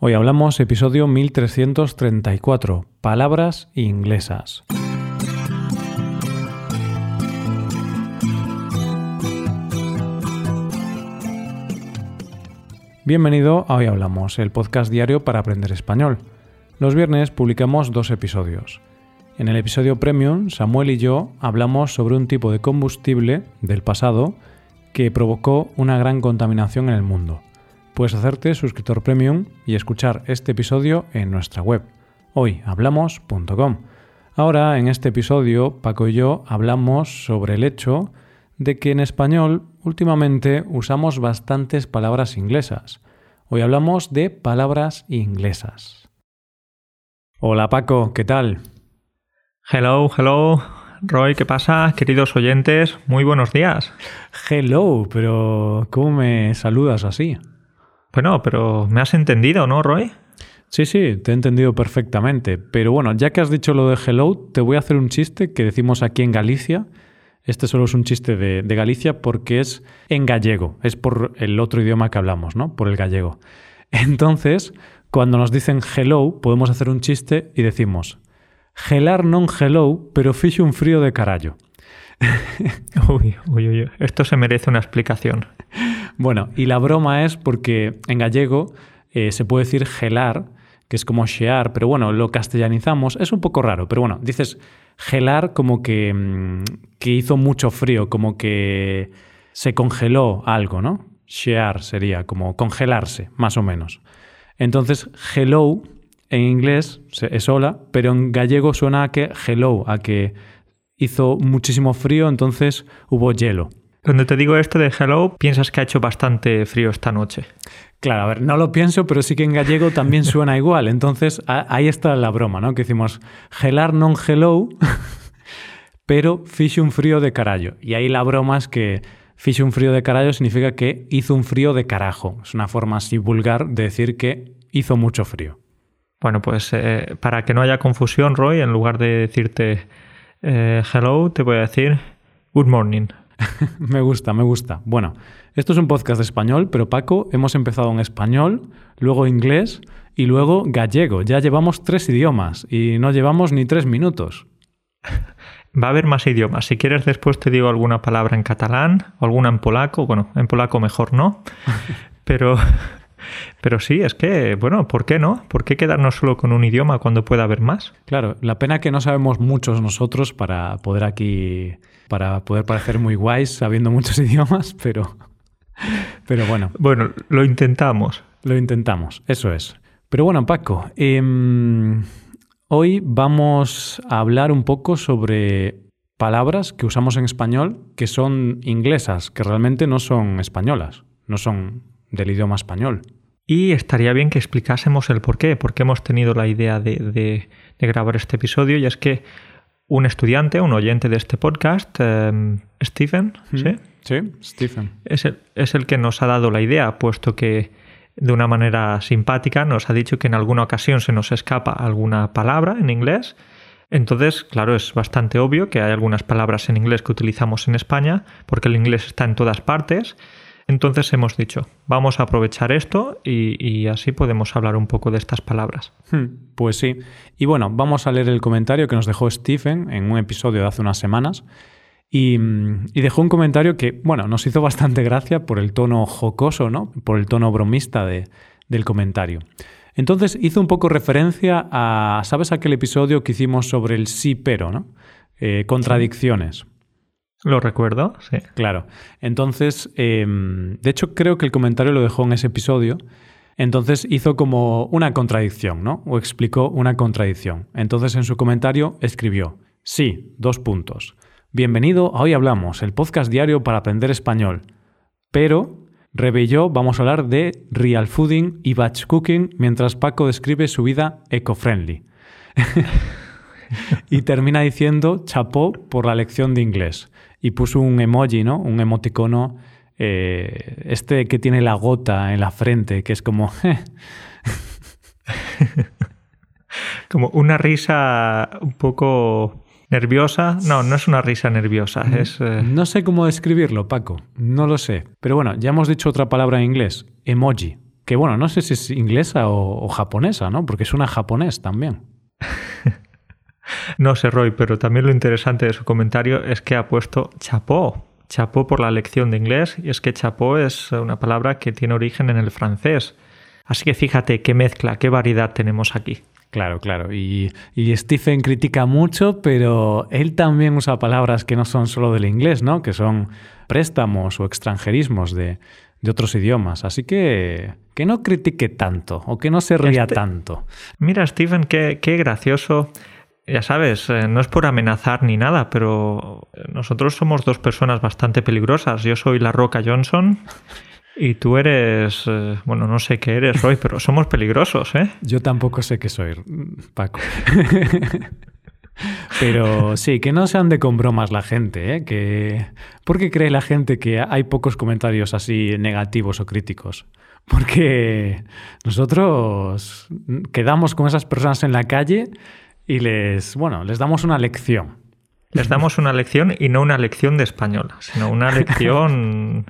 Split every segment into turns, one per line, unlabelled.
Hoy hablamos episodio 1334, palabras inglesas. Bienvenido a Hoy Hablamos, el podcast diario para aprender español. Los viernes publicamos dos episodios. En el episodio Premium, Samuel y yo hablamos sobre un tipo de combustible del pasado que provocó una gran contaminación en el mundo. Puedes hacerte suscriptor Premium y escuchar este episodio en nuestra web, hoyhablamos.com. Ahora, en este episodio, Paco y yo hablamos sobre el hecho de que en español últimamente usamos bastantes palabras inglesas. Hoy hablamos de palabras inglesas. Hola Paco, ¿qué tal?
Hello, hello. Roy, ¿qué pasa? Queridos oyentes, muy buenos días.
Hello, pero ¿cómo me saludas así?
Bueno, pero me has entendido, ¿no, Roy?
Sí, sí, te he entendido perfectamente. Pero bueno, ya que has dicho lo de hello, te voy a hacer un chiste que decimos aquí en Galicia este solo es un chiste de, Galicia porque es en gallego, es por el otro idioma que hablamos, ¿no? Por el gallego. Entonces, cuando nos dicen hello, podemos hacer un chiste y decimos gelar non hello, pero fixe un frío de carallo.
Uy, uy, uy, esto se merece una explicación.
Bueno, y la broma es porque en gallego eh, se puede decir gelar, que es como shear, pero bueno, lo castellanizamos, es un poco raro, pero bueno, dices gelar como que, mm, que hizo mucho frío, como que se congeló algo, ¿no? Shear sería como congelarse, más o menos. Entonces, hello en inglés es hola, pero en gallego suena a que hello, a que hizo muchísimo frío, entonces hubo hielo.
Cuando te digo esto de hello, piensas que ha hecho bastante frío esta noche.
Claro, a ver, no lo pienso, pero sí que en gallego también suena igual. Entonces, ahí está la broma, ¿no? Que decimos gelar non hello, pero fixe un frío de carallo. Y ahí la broma es que fixe un frío de carallo significa que hizo un frío de carajo. Es una forma así vulgar de decir que hizo mucho frío.
Bueno, pues eh, para que no haya confusión, Roy, en lugar de decirte eh, hello, te voy a decir good morning.
me gusta, me gusta. Bueno, esto es un podcast de español, pero Paco, hemos empezado en español, luego inglés y luego gallego. Ya llevamos tres idiomas y no llevamos ni tres minutos.
Va a haber más idiomas. Si quieres, después te digo alguna palabra en catalán o alguna en polaco. Bueno, en polaco mejor no. Pero, pero sí, es que, bueno, ¿por qué no? ¿Por qué quedarnos solo con un idioma cuando pueda haber más?
Claro, la pena que no sabemos muchos nosotros para poder aquí, para poder parecer muy guays sabiendo muchos idiomas, pero, pero bueno.
Bueno, lo intentamos.
Lo intentamos, eso es. Pero bueno, Paco, em, hoy vamos a hablar un poco sobre palabras que usamos en español que son inglesas, que realmente no son españolas, no son del idioma español.
Y estaría bien que explicásemos el por qué, por qué hemos tenido la idea de, grabar este episodio. Y es que un estudiante, un oyente de este podcast, em, Stephen, ¿sí?
Sí, Stephen.
Es el, es el que nos ha dado la idea, puesto que de una manera simpática nos ha dicho que en alguna ocasión se nos escapa alguna palabra en inglés. Entonces, claro, es bastante obvio que hay algunas palabras en inglés que utilizamos en España, porque el inglés está en todas partes. Entonces hemos dicho, vamos a aprovechar esto y, así podemos hablar un poco de estas palabras.
Hmm, pues sí. Y bueno, vamos a leer el comentario que nos dejó Stephen en un episodio de hace unas semanas. Y, dejó un comentario que, bueno, nos hizo bastante gracia por el tono jocoso, ¿no? Por el tono bromista del comentario. Entonces hizo un poco referencia a, ¿sabes aquel episodio que hicimos sobre el sí pero, ¿no? Eh, contradicciones.
Lo recuerdo, sí.
Claro. Entonces, em, de hecho, creo que el comentario lo dejó en ese episodio. Entonces hizo como una contradicción, ¿no? O explicó una contradicción. Entonces en su comentario escribió, sí, dos puntos. Bienvenido a Hoy Hablamos, el podcast diario para aprender español. Pero, Rebe yo vamos a hablar de real fooding y batch cooking mientras Paco describe su vida eco-friendly. y termina diciendo chapó por la lección de inglés y puso un emoji, ¿no? Un emoticono, eh, este que tiene la gota en la frente, que es como...
como una risa un poco nerviosa. No, no es una risa nerviosa. Es,
eh, No sé cómo describirlo, Paco. No lo sé. Pero bueno, ya hemos dicho otra palabra en inglés, emoji, que bueno, no sé si es inglesa o, o japonesa, ¿no? Porque es una japonés también.
no sé, Roy, pero también lo interesante de su comentario es que ha puesto chapó. Chapó por la lección de inglés, y es que chapó es una palabra que tiene origen en el francés. Así que fíjate qué mezcla, qué variedad tenemos aquí.
Claro, claro. Y, Stephen critica mucho, pero él también usa palabras que no son solo del inglés, ¿no? Que son préstamos o extranjerismos de, otros idiomas. Así que que no critique tanto o que no se ría este tanto.
Mira, Stephen, qué, qué gracioso. Ya sabes, eh, no es por amenazar ni nada, pero nosotros somos dos personas bastante peligrosas. Yo soy la Roca Johnson y tú eres, eh, bueno, no sé qué eres, Roy, pero somos peligrosos, ¿eh?
Yo tampoco sé qué soy, Paco. pero sí, que no se ande con bromas la gente, ¿eh? Que... ¿Por qué cree la gente que hay pocos comentarios así negativos o críticos? Porque nosotros quedamos con esas personas en la calle y les, bueno, les damos una lección.
Les damos una lección y no una lección de español, sino una lección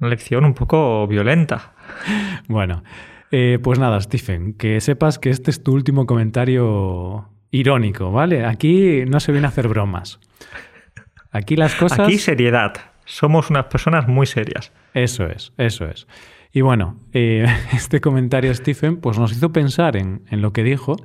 una lección un poco violenta.
Bueno, eh, pues nada, Stephen, que sepas que este es tu último comentario irónico, ¿vale? Aquí no se viene a hacer bromas. Aquí las cosas...
Aquí seriedad. Somos unas personas muy serias.
Eso es, eso es. Y bueno, eh, este comentario, Stephen, pues nos hizo pensar en, en lo que dijo.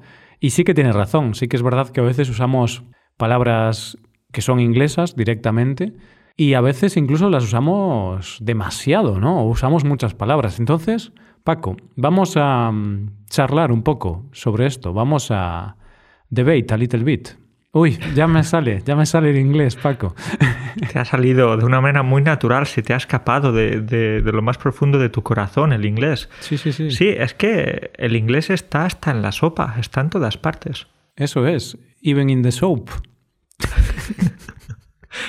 Y sí que tiene razón. Sí que es verdad que a veces usamos palabras que son inglesas directamente y a veces incluso las usamos demasiado, ¿no? usamos muchas palabras. Entonces, Paco, vamos a mm, charlar un poco sobre esto. Vamos a debate a little bit. Uy, ya me sale, ya me sale el inglés, Paco.
Te ha salido de una manera muy natural, se te ha escapado de, de, lo más profundo de tu corazón el inglés.
Sí, sí, sí.
Sí, es que el inglés está hasta en la sopa, está en todas partes.
Eso es, even in the soap.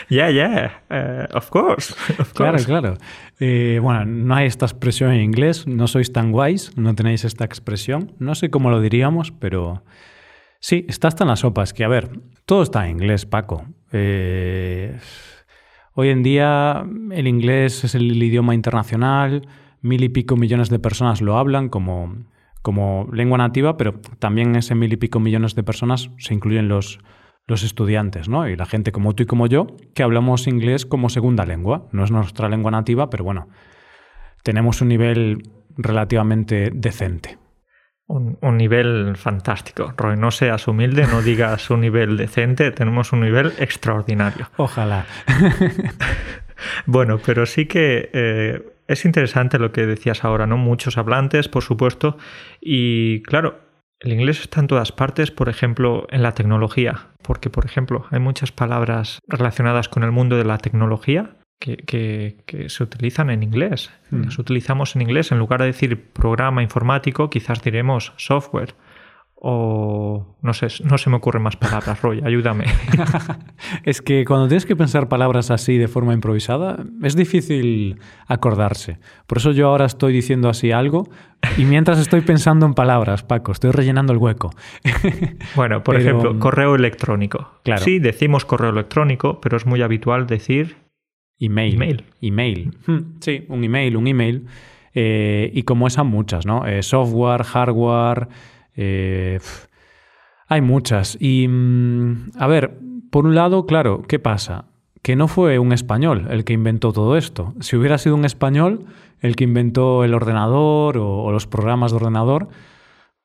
Yeah, yeah, eh, of course.
Claro, claro. Eh, bueno, no hay esta expresión en inglés, no sois tan guays, no tenéis esta expresión. No sé cómo lo diríamos, pero sí, está hasta en las sopas. Que a ver, todo está en inglés, Paco. Eh, hoy en día el inglés es el idioma internacional, mil y pico millones de personas lo hablan como, como lengua nativa, pero también ese mil y pico millones de personas se incluyen los los estudiantes, ¿no? Y la gente como tú y como yo, que hablamos inglés como segunda lengua. No es nuestra lengua nativa, pero bueno, tenemos un nivel relativamente decente.
Un, nivel fantástico. Roy, no seas humilde, no digas un nivel decente, tenemos un nivel extraordinario.
Ojalá.
bueno, pero sí que eh, es interesante lo que decías ahora, ¿no? Muchos hablantes, por supuesto, y claro, el inglés está en todas partes, por ejemplo, en la tecnología, porque, por ejemplo, hay muchas palabras relacionadas con el mundo de la tecnología que, se utilizan en inglés. Mm. Las utilizamos en inglés. En lugar de decir programa informático, quizás diremos software o no sé, no se me ocurren más palabras, Roy, ayúdame.
es que cuando tienes que pensar palabras así de forma improvisada, es difícil acordarse. Por eso yo ahora estoy diciendo así algo y mientras estoy pensando en palabras, Paco, estoy rellenando el hueco.
bueno, por ejemplo, correo electrónico. Claro. Sí, decimos correo electrónico, pero es muy habitual decir
email.
Email.
email. Hmm, sí, un email, un email. Eh, y como esas muchas, ¿no? Eh, software, hardware eh, hay muchas. Y, mm, a ver, por un lado, claro, ¿qué pasa? Que no fue un español el que inventó todo esto. Si hubiera sido un español el que inventó el ordenador o, los programas de ordenador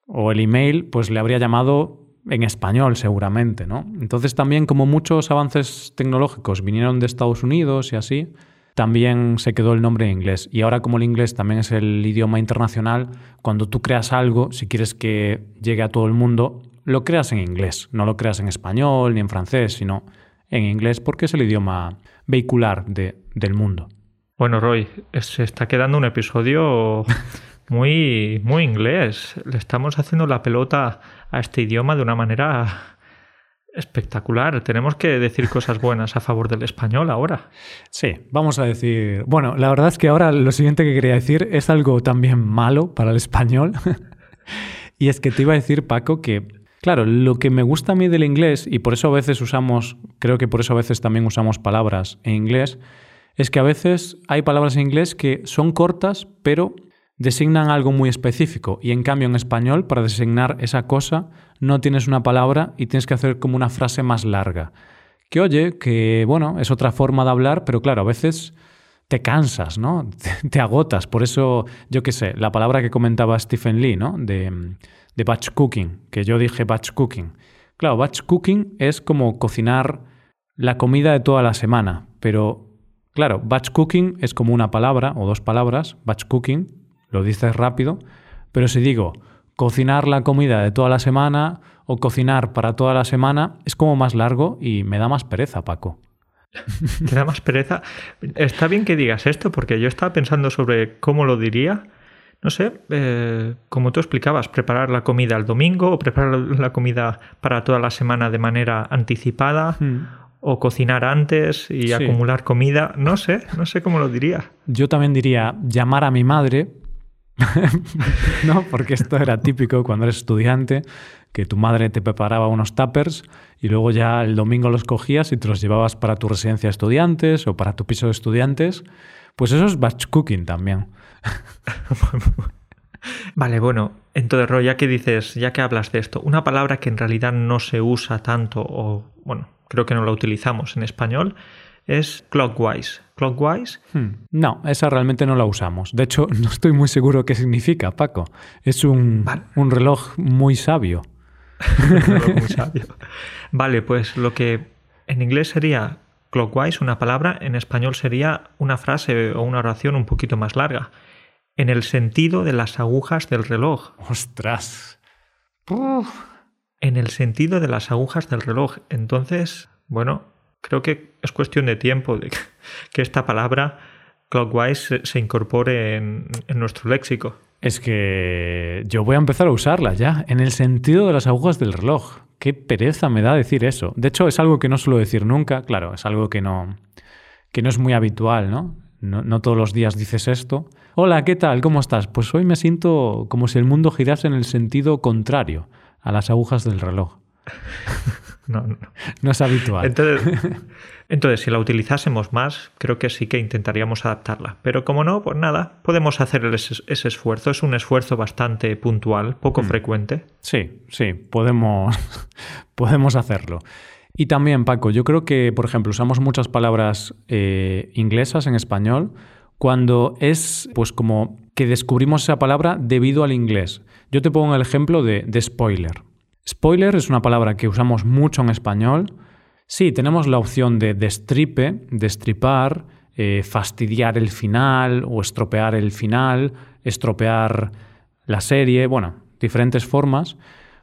o el email, pues le habría llamado en español seguramente, ¿no? Entonces también como muchos avances tecnológicos vinieron de Estados Unidos y así, también se quedó el nombre en inglés. Y ahora como el inglés también es el idioma internacional, cuando tú creas algo, si quieres que llegue a todo el mundo, lo creas en inglés. No lo creas en español ni en francés, sino en inglés porque es el idioma vehicular de, del mundo.
Bueno, Roy, se está quedando un episodio muy, muy inglés. Le estamos haciendo la pelota a este idioma de una manera Espectacular. Tenemos que decir cosas buenas a favor del español ahora.
Sí, vamos a decir. Bueno, la verdad es que ahora lo siguiente que quería decir es algo también malo para el español. y es que te iba a decir, Paco, que, claro, lo que me gusta a mí del inglés, y por eso a veces usamos, creo que por eso a veces también usamos palabras en inglés, es que a veces hay palabras en inglés que son cortas, pero designan algo muy específico y en cambio en español para designar esa cosa no tienes una palabra y tienes que hacer como una frase más larga. Que oye, que bueno, es otra forma de hablar, pero claro, a veces te cansas, ¿no? Te, agotas. Por eso, yo qué sé, la palabra que comentaba Stephen Lee, ¿no? De, de batch cooking, que yo dije batch cooking. Claro, batch cooking es como cocinar la comida de toda la semana, pero claro, batch cooking es como una palabra o dos palabras, batch cooking, lo dices rápido, pero si digo cocinar la comida de toda la semana o cocinar para toda la semana, es como más largo y me da más pereza, Paco.
¿Te da más pereza? Está bien que digas esto porque yo estaba pensando sobre cómo lo diría. No sé, eh, como tú explicabas, preparar la comida el domingo o preparar la comida para toda la semana de manera anticipada. Hmm. O cocinar antes y acumular comida. No sé, no sé cómo lo diría.
Yo también diría llamar a mi madre no, porque esto era típico cuando eres estudiante, que tu madre te preparaba unos tuppers y luego ya el domingo los cogías y te los llevabas para tu residencia de estudiantes o para tu piso de estudiantes. Pues eso es batch cooking también.
vale, bueno, entonces, Ro, ya que dices, ya que hablas de esto, una palabra que en realidad no se usa tanto o, bueno, creo que no la utilizamos en español, es clockwise. ¿Clockwise?
Hmm. No, esa realmente no la usamos. De hecho, no estoy muy seguro qué significa, Paco. Es un, un reloj muy sabio.
un reloj muy sabio. Vale, pues lo que en inglés sería clockwise, una palabra, en español sería una frase o una oración un poquito más larga. En el sentido de las agujas del reloj.
¡Ostras!
En el sentido de las agujas del reloj. Entonces, bueno, creo que es cuestión de tiempo de que esta palabra clockwise se, incorpore en, nuestro léxico.
Es que yo voy a empezar a usarla ya, en el sentido de las agujas del reloj. Qué pereza me da decir eso. De hecho, es algo que no suelo decir nunca, claro, es algo que no, que no es muy habitual, ¿no? ¿no? No todos los días dices esto. Hola, ¿qué tal? ¿Cómo estás? Pues hoy me siento como si el mundo girase en el sentido contrario a las agujas del reloj.
no, no.
no es habitual.
Entonces, si la utilizásemos más, creo que sí que intentaríamos adaptarla. Pero como no, pues nada, podemos hacer ese, esfuerzo. Es un esfuerzo bastante puntual, poco mm. frecuente.
Sí, sí, podemos, podemos hacerlo. Y también, Paco, yo creo que, por ejemplo, usamos muchas palabras eh, inglesas en español cuando es pues como que descubrimos esa palabra debido al inglés. Yo te pongo el ejemplo de spoiler. Spoiler es una palabra que usamos mucho en español. Sí, tenemos la opción de destripe, destripar, eh, fastidiar el final o estropear el final, estropear la serie, bueno, diferentes formas.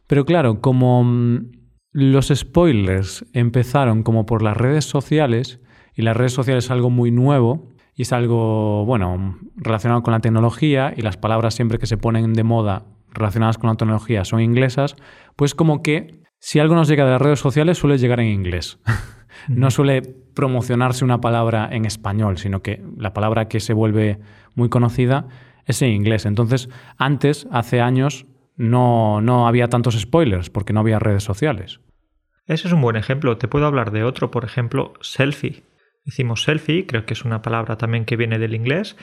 Pero claro, como mm, los spoilers empezaron como por las redes sociales, y las redes sociales es algo muy nuevo, y es algo, bueno, relacionado con la tecnología, y las palabras siempre que se ponen de moda relacionadas con la tecnología son inglesas, pues como que si algo nos llega de las redes sociales suele llegar en inglés. no suele promocionarse una palabra en español, sino que la palabra que se vuelve muy conocida es en inglés. Entonces, antes, hace años, no, no había tantos spoilers porque no había redes sociales.
Ese es un buen ejemplo. Te puedo hablar de otro, por ejemplo, selfie. Hicimos selfie, creo que es una palabra también que viene del inglés.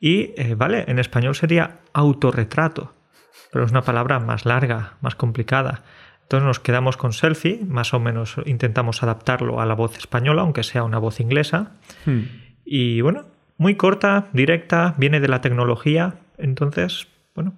Y, eh, vale, en español sería autorretrato pero es una palabra más larga, más complicada. Entonces nos quedamos con selfie, más o menos intentamos adaptarlo a la voz española, aunque sea una voz inglesa. Hmm. Y bueno, muy corta, directa, viene de la tecnología, entonces, bueno,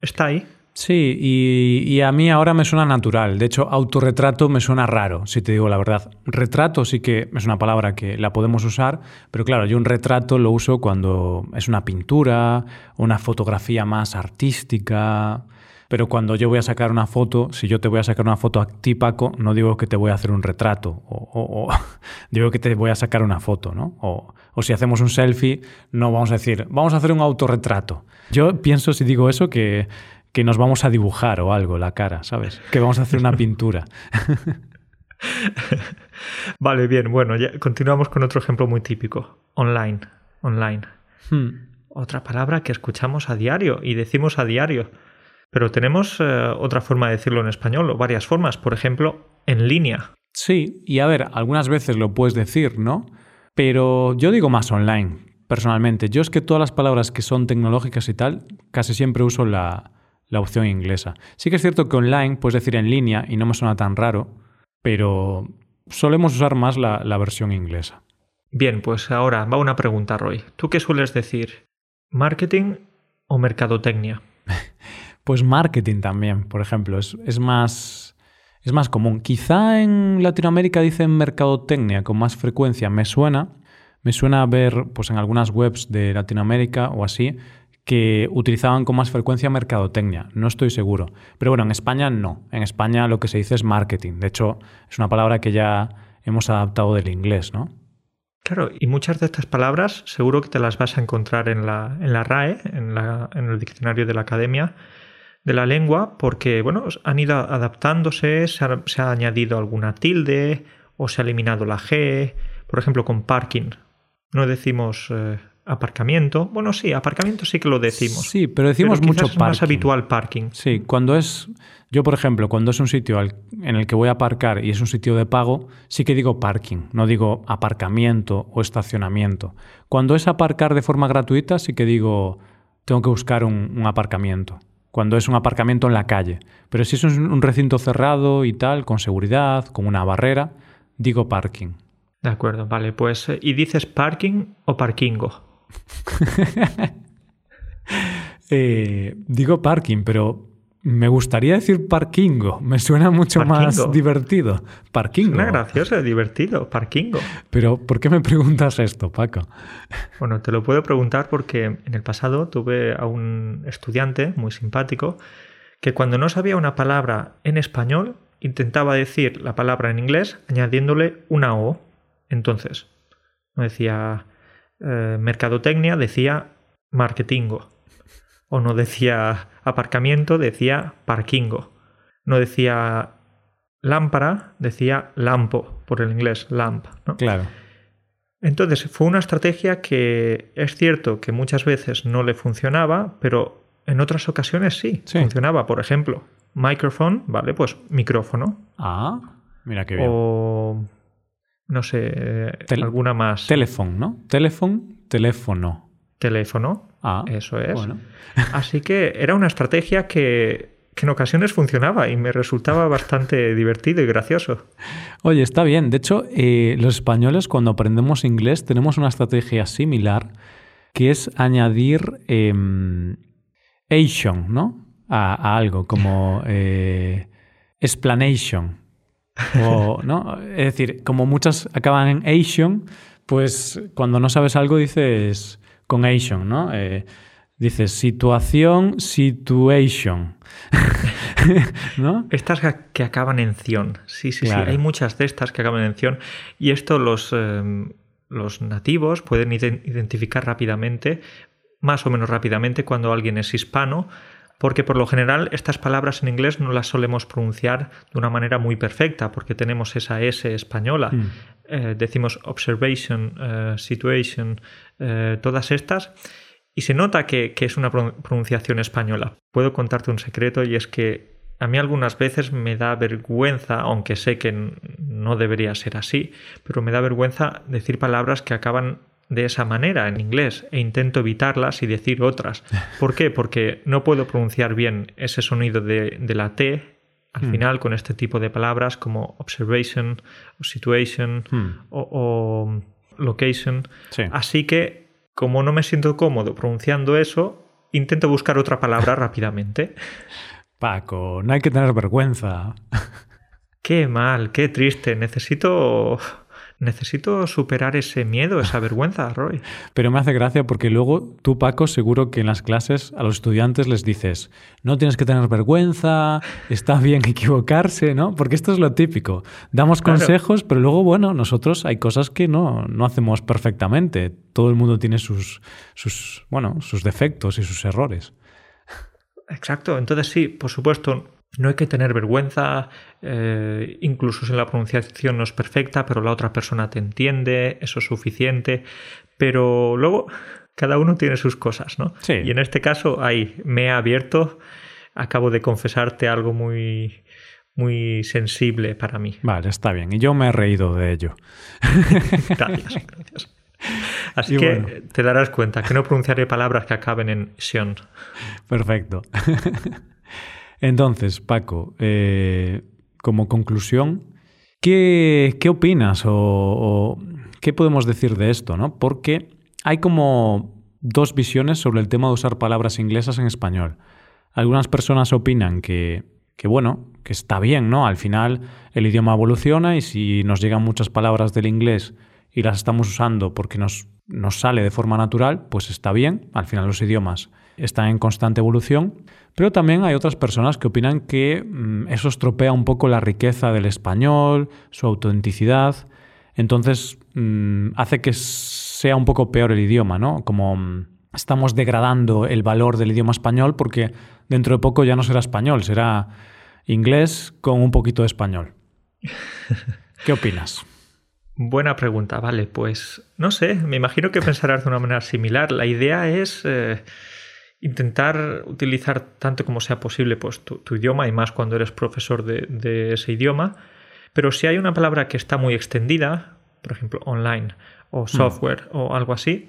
está ahí.
Sí, y, a mí ahora me suena natural. De hecho, autorretrato me suena raro, si te digo la verdad. Retrato sí que es una palabra que la podemos usar, pero claro, yo un retrato lo uso cuando es una pintura, una fotografía más artística. Pero cuando yo voy a sacar una foto, si yo te voy a sacar una foto a ti, Paco, no digo que te voy a hacer un retrato, o, digo que te voy a sacar una foto, ¿no? O, o si hacemos un selfie, no vamos a decir, vamos a hacer un autorretrato. Yo pienso, si digo eso, que que nos vamos a dibujar o algo la cara, ¿sabes? Que vamos a hacer una pintura.
vale, bien, bueno, ya continuamos con otro ejemplo muy típico. Online. Online. Hmm. Otra palabra que escuchamos a diario y decimos a diario. Pero tenemos eh, otra forma de decirlo en español, o varias formas. Por ejemplo, en línea.
Sí, y a ver, algunas veces lo puedes decir, ¿no? Pero yo digo más online personalmente. Yo es que todas las palabras que son tecnológicas y tal, casi siempre uso la, la opción inglesa. Sí que es cierto que online puedes decir en línea y no me suena tan raro, pero solemos usar más la, la versión inglesa.
Bien, pues ahora va una pregunta, Roy. ¿Tú qué sueles decir? ¿Marketing o mercadotecnia?
pues marketing también, por ejemplo. Es, es, más, es más común. Quizá en Latinoamérica dicen mercadotecnia con más frecuencia. Me suena, me suena ver pues, en algunas webs de Latinoamérica o así que utilizaban con más frecuencia mercadotecnia. No estoy seguro. Pero bueno, en España no. En España lo que se dice es marketing. De hecho, es una palabra que ya hemos adaptado del inglés, ¿no?
Claro, y muchas de estas palabras seguro que te las vas a encontrar en la, en la RAE, en, el diccionario de la Academia de la Lengua, porque bueno, han ido adaptándose, se ha, se ha añadido alguna tilde o se ha eliminado la G, por ejemplo, con parking. No decimos eh, aparcamiento. Bueno, sí, aparcamiento sí que lo decimos.
Sí, pero decimos mucho
es más habitual parking.
Sí, cuando es. Yo, por ejemplo, cuando es un sitio en el que voy a aparcar y es un sitio de pago, sí que digo parking, no digo aparcamiento o estacionamiento. Cuando es aparcar de forma gratuita, sí que digo tengo que buscar un, aparcamiento. Cuando es un aparcamiento en la calle. Pero si es un recinto cerrado y tal, con seguridad, con una barrera, digo parking.
De acuerdo, vale, pues ¿y dices parking o parkingo?
Eh, digo parking, pero me gustaría decir parkingo. Me suena mucho más divertido. Parkingo.
Suena gracioso, divertido. Parkingo.
Pero, ¿por qué me preguntas esto, Paco?
Bueno, te lo puedo preguntar porque en el pasado tuve a un estudiante muy simpático que cuando no sabía una palabra en español intentaba decir la palabra en inglés añadiéndole una O. Entonces, no decía eh, mercadotecnia, decía marketingo. O no decía aparcamiento, decía parkingo. No decía lámpara, decía lampo, por el inglés, lamp.
Claro.
Entonces, fue una estrategia que es cierto que muchas veces no le funcionaba, pero en otras ocasiones sí, funcionaba. Por ejemplo, microphone, ¿vale? Pues micrófono.
Ah, mira qué bien.
O no sé, alguna más.
Teléfono, ¿no? Teléfono, teléfono.
Teléfono.
Ah,
eso es. Así que era una estrategia que, en ocasiones funcionaba y me resultaba bastante divertido y gracioso.
Oye, está bien. De hecho, eh, los españoles cuando aprendemos inglés tenemos una estrategia similar que es añadir eh, ¿no? A, algo como eh, explanation. O, ¿no? Es decir, como muchas acaban en Asian, pues cuando no sabes algo dices con Asian, ¿no? Eh, dices situación, situation. ¿No?
Estas que acaban en ción. Sí, sí, sí. Hay muchas de estas que acaban en ción. Y esto los, em, los nativos pueden identificar rápidamente, más o menos rápidamente, cuando alguien es hispano porque por lo general estas palabras en inglés no las solemos pronunciar de una manera muy perfecta, porque tenemos esa S española. Mm. Eh, decimos observation, eh, situation, eh, todas estas, y se nota que, que es una pronunciación española. Puedo contarte un secreto y es que a mí algunas veces me da vergüenza, aunque sé que no debería ser así, pero me da vergüenza decir palabras que acaban de esa manera en inglés e intento evitarlas y decir otras. ¿Por qué? Porque no puedo pronunciar bien ese sonido de, la T al hmm. final con este tipo de palabras como observation, situation hmm. o, location. Así que, como no me siento cómodo pronunciando eso, intento buscar otra palabra rápidamente.
Paco, no hay que tener vergüenza.
Qué mal, qué triste. Necesito necesito superar ese miedo, esa vergüenza, Roy.
Pero me hace gracia porque luego tú, Paco, seguro que en las clases a los estudiantes les dices, no tienes que tener vergüenza, está bien equivocarse, ¿no? Porque esto es lo típico. Damos consejos, pero luego, bueno, nosotros hay cosas que no, no hacemos perfectamente. Todo el mundo tiene sus, sus, bueno, sus defectos y sus errores.
Exacto, entonces sí, por supuesto, no hay que tener vergüenza, eh, incluso si la pronunciación no es perfecta, pero la otra persona te entiende, eso es suficiente. Pero luego cada uno tiene sus cosas, ¿no?
Sí.
Y en este caso, ahí me he abierto, acabo de confesarte algo muy, muy sensible para mí.
Vale, está bien. Y yo me he reído de ello.
gracias, gracias. Así que te darás cuenta que no pronunciaré palabras que acaben en sion.
Perfecto. Entonces, Paco, eh, como conclusión, ¿qué, opinas o, qué podemos decir de esto? ¿no? Porque hay como dos visiones sobre el tema de usar palabras inglesas en español. Algunas personas opinan que, bueno, que está bien, ¿no? Al final el idioma evoluciona y si nos llegan muchas palabras del inglés y las estamos usando porque nos sale de forma natural, pues está bien. Al final los idiomas están en constante evolución. Pero también hay otras personas que opinan que mm, eso estropea un poco la riqueza del español, su autenticidad. Entonces mm, hace que sea un poco peor el idioma, ¿no? Como mm, estamos degradando el valor del idioma español porque dentro de poco ya no será español, será inglés con un poquito de español. ¿Qué opinas?
Buena pregunta, vale, pues no sé, me imagino que pensarás de una manera similar. La idea es eh, intentar utilizar tanto como sea posible pues, tu, idioma y más cuando eres profesor de, ese idioma, pero si hay una palabra que está muy extendida, por ejemplo, online o mm. software o algo así,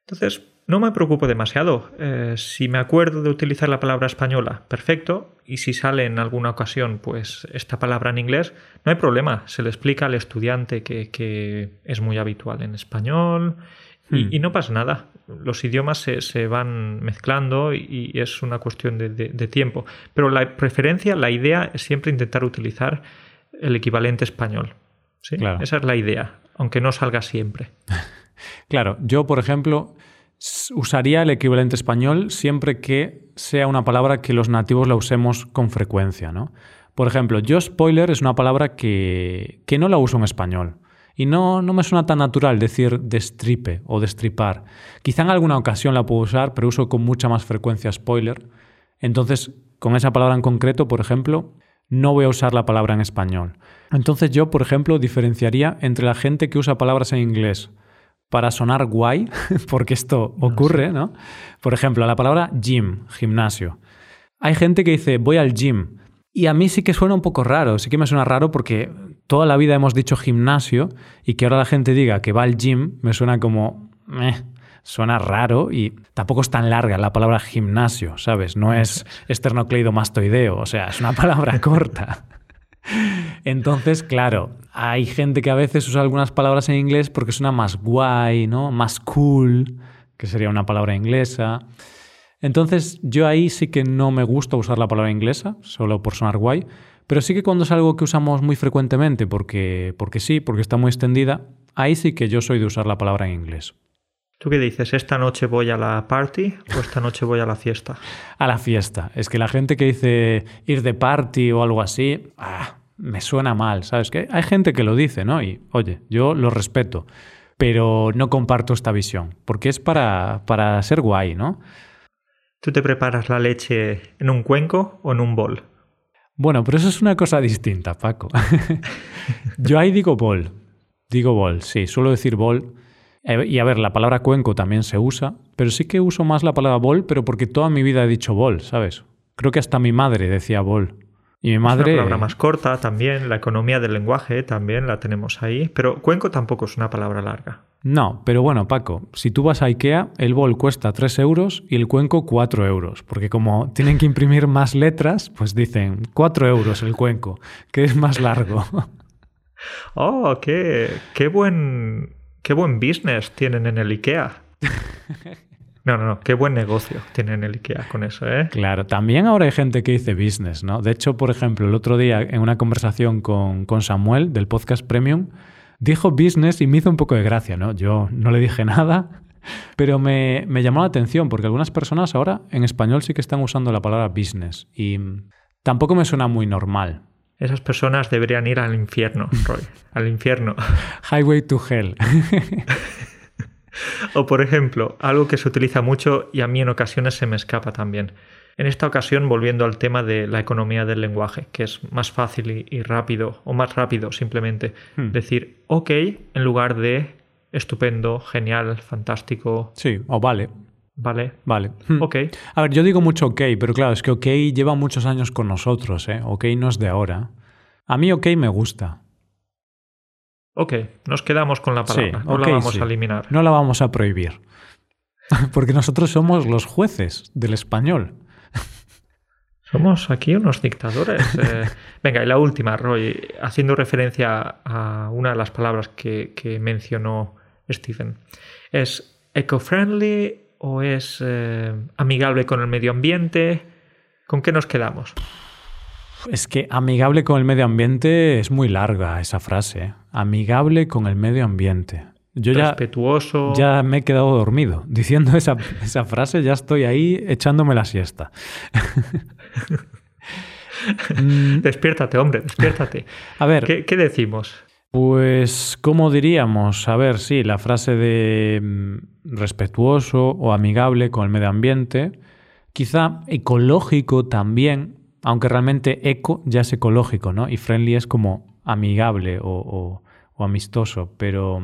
entonces no me preocupo demasiado. Eh, si me acuerdo de utilizar la palabra española, perfecto. Y si sale en alguna ocasión, pues esta palabra en inglés, no hay problema. Se le explica al estudiante que, es muy habitual en español y, hmm. no pasa nada. Los idiomas se, van mezclando y, es una cuestión de, tiempo. Pero la preferencia, la idea es siempre intentar utilizar el equivalente español. ¿sí? Esa es la idea, aunque no salga siempre.
claro, yo, por ejemplo, usaría el equivalente español siempre que sea una palabra que los nativos la usemos con frecuencia, ¿no? Por ejemplo, yo spoiler es una palabra que, que no la uso en español. Y no, no me suena tan natural decir destripe o destripar. Quizá en alguna ocasión la puedo usar, pero uso con mucha más frecuencia spoiler. Entonces, con esa palabra en concreto, por ejemplo, no voy a usar la palabra en español. Entonces yo, por ejemplo, diferenciaría entre la gente que usa palabras en inglés para sonar guay, porque esto ocurre, ¿no? Por ejemplo, la palabra gym, gimnasio. Hay gente que dice voy al gym. Y a mí sí que suena un poco raro, sí que me suena raro porque toda la vida hemos dicho gimnasio y que ahora la gente diga que va al gym me suena como... suena raro y tampoco es tan larga la palabra gimnasio, ¿sabes? No es esternocleidomastoideo, o sea, es una palabra corta. Entonces, claro, hay gente que a veces usa algunas palabras en inglés porque suena más guay, ¿no? Más cool, que sería una palabra inglesa. Entonces, yo ahí sí que no me gusta usar la palabra inglesa, solo por sonar guay, pero sí que cuando es algo que usamos muy frecuentemente porque, porque sí, porque está muy extendida, ahí sí que yo soy de usar la palabra en inglés.
¿Tú qué dices? ¿Esta noche voy a la party o esta noche voy a la fiesta?
A la fiesta. Es que la gente que dice ir de party o algo así, ah, me suena mal, ¿sabes? Que hay gente que lo dice, ¿no? Y oye, yo lo respeto, pero no comparto esta visión, porque es para, para ser guay, ¿no?
¿Tú te preparas la leche en un cuenco o en un bol?
Bueno, pero eso es una cosa distinta, Paco. yo ahí digo bol. Digo bol, sí, suelo decir bol. Eh, y a ver, la palabra cuenco también se usa, pero sí que uso más la palabra bol, pero porque toda mi vida he dicho bol, ¿sabes? Creo que hasta mi madre decía bol. Y mi madre...
Es una palabra más corta también, la economía del lenguaje también la tenemos ahí, pero cuenco tampoco es una palabra larga.
No, pero bueno, Paco, si tú vas a IKEA, el bol cuesta 3 euros y el cuenco 4 euros, porque como tienen que imprimir más letras, pues dicen 4 euros el cuenco, que es más largo.
oh, qué, qué, buen, qué buen business tienen en el IKEA. No, no, no, qué buen negocio tienen el IKEA con eso, ¿eh?
Claro, también ahora hay gente que dice business, ¿no? De hecho, por ejemplo, el otro día en una conversación con, con Samuel del podcast Premium, dijo business y me hizo un poco de gracia, ¿no? Yo no le dije nada, pero me, me, llamó la atención porque algunas personas ahora en español sí que están usando la palabra business y tampoco me suena muy normal.
Esas personas deberían ir al infierno, Roy, al infierno.
Highway to hell.
o por ejemplo, algo que se utiliza mucho y a mí en ocasiones se me escapa también. En esta ocasión, volviendo al tema de la economía del lenguaje, que es más fácil y, rápido, o más rápido simplemente, hmm. decir ok en lugar de estupendo, genial, fantástico.
Sí, o vale.
Vale.
Vale.
Hmm. Ok.
A ver, yo digo mucho ok, pero claro, es que ok lleva muchos años con nosotros, ¿eh? Ok no es de ahora. A mí ok me gusta.
Ok, nos quedamos con la palabra. no la vamos a eliminar.
No la vamos a prohibir. Porque nosotros somos los jueces del español.
Somos aquí unos dictadores. Eh. venga, y la última, Roy, haciendo referencia a una de las palabras que, mencionó Stephen. ¿Es eco-friendly o es eh, amigable con el medio ambiente? ¿Con qué nos quedamos?
Es que amigable con el medio ambiente es muy larga esa frase. Amigable con el medio ambiente.
Yo Respetuoso.
Ya, ya me he quedado dormido. Diciendo esa, esa frase ya estoy ahí echándome la siesta.
Mm. despiértate, hombre, despiértate.
A ver.
¿Qué, decimos?
Pues, ¿cómo diríamos? A ver, sí, la frase de mm, respetuoso o amigable con el medio ambiente. Quizá ecológico también, aunque realmente eco ya es ecológico, ¿no? Y friendly es como amigable o, amistoso, pero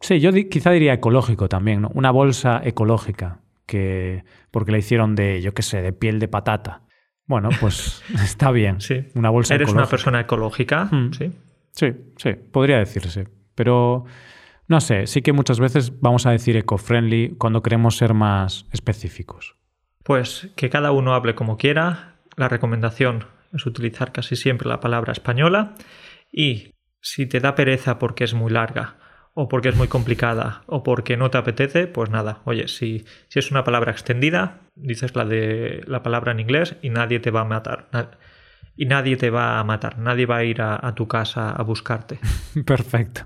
sí, yo quizá diría ecológico también, ¿no? Una bolsa ecológica, que porque la hicieron de, yo qué sé, de piel de patata. Bueno, pues está bien.
Sí.
Una bolsa
¿Eres una persona ecológica? Mm. Sí.
Sí, sí, podría decirse. Pero no sé, sí que muchas veces vamos a decir eco-friendly cuando queremos ser más específicos.
Pues que cada uno hable como quiera, la recomendación es utilizar casi siempre la palabra española y si te da pereza porque es muy larga o porque es muy complicada o porque no te apetece, pues nada, oye, si, si es una palabra extendida, dices la de la palabra en inglés y nadie te va a matar. Y nadie te va a matar, nadie va a ir a, a tu casa a buscarte.
Perfecto.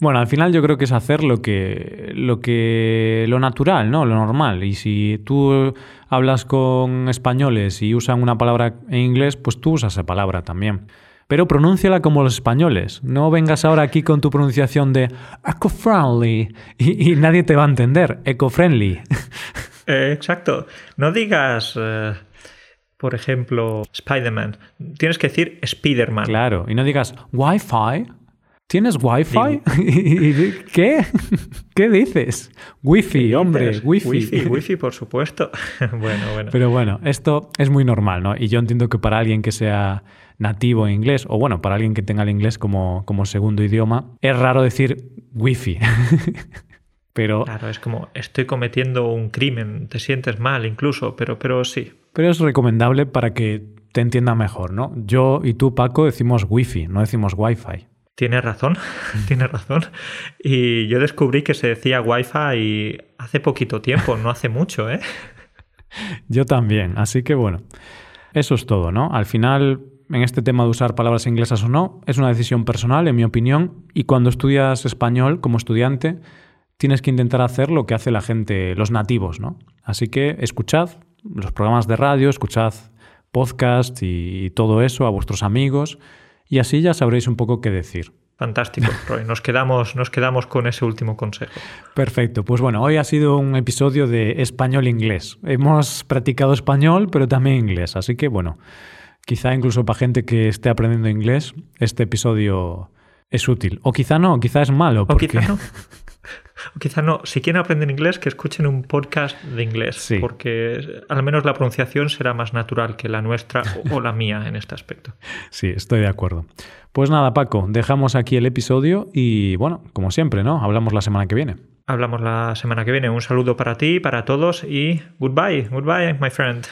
Bueno, al final yo creo que es hacer lo que, lo que, lo natural, ¿no? Lo normal. Y si tú hablas con españoles y usan una palabra en inglés, pues tú usas esa palabra también. Pero pronúnciala como los españoles. No vengas ahora aquí con tu pronunciación de eco-friendly y, nadie te va a entender. Eco-friendly.
Eh, exacto. No digas, eh, por ejemplo, Spider-Man. Tienes que decir Spider-Man.
Claro. Y no digas Wi-Fi. ¿Tienes Wi-Fi? ¿Qué? ¿Qué dices? Wi-Fi, hombre, Wi-Fi.
Wi-Fi, Wi-Fi, por supuesto. bueno, bueno.
Pero bueno, esto es muy normal, ¿no? Y yo entiendo que para alguien que sea nativo en inglés, o bueno, para alguien que tenga el inglés como, como segundo idioma, es raro decir Wi-Fi. pero...
Claro, es como, estoy cometiendo un crimen, te sientes mal incluso, pero, pero sí.
Pero es recomendable para que te entienda mejor, ¿no? Yo y tú, Paco, decimos Wi-Fi, no decimos Wi-Fi.
Tiene razón, tiene razón. Y yo descubrí que se decía Wi-Fi hace poquito tiempo, no hace mucho, ¿eh?
Yo también, así que bueno, eso es todo, ¿no? Al final, en este tema de usar palabras inglesas o no, es una decisión personal, en mi opinión, y cuando estudias español como estudiante, tienes que intentar hacer lo que hace la gente, los nativos, ¿no? Así que escuchad los programas de radio, escuchad podcast y todo eso a vuestros amigos y así ya sabréis un poco qué decir.
Fantástico, Roy. Nos quedamos, nos quedamos con ese último consejo.
Perfecto. Pues bueno, hoy ha sido un episodio de español-inglés. Hemos practicado español, pero también inglés. Así que bueno, quizá incluso para gente que esté aprendiendo inglés, este episodio es útil. O quizá no, quizá es malo.
Porque... O quizá no. O quizá no, si quieren aprender inglés, que escuchen un podcast de inglés, porque al menos la pronunciación será más natural que la nuestra o la mía en este aspecto.
Sí, estoy de acuerdo. Pues nada, Paco, dejamos aquí el episodio y bueno, como siempre, ¿no? Hablamos la semana que viene.
Hablamos la semana que viene. Un saludo para ti, para todos y goodbye, goodbye, my friend.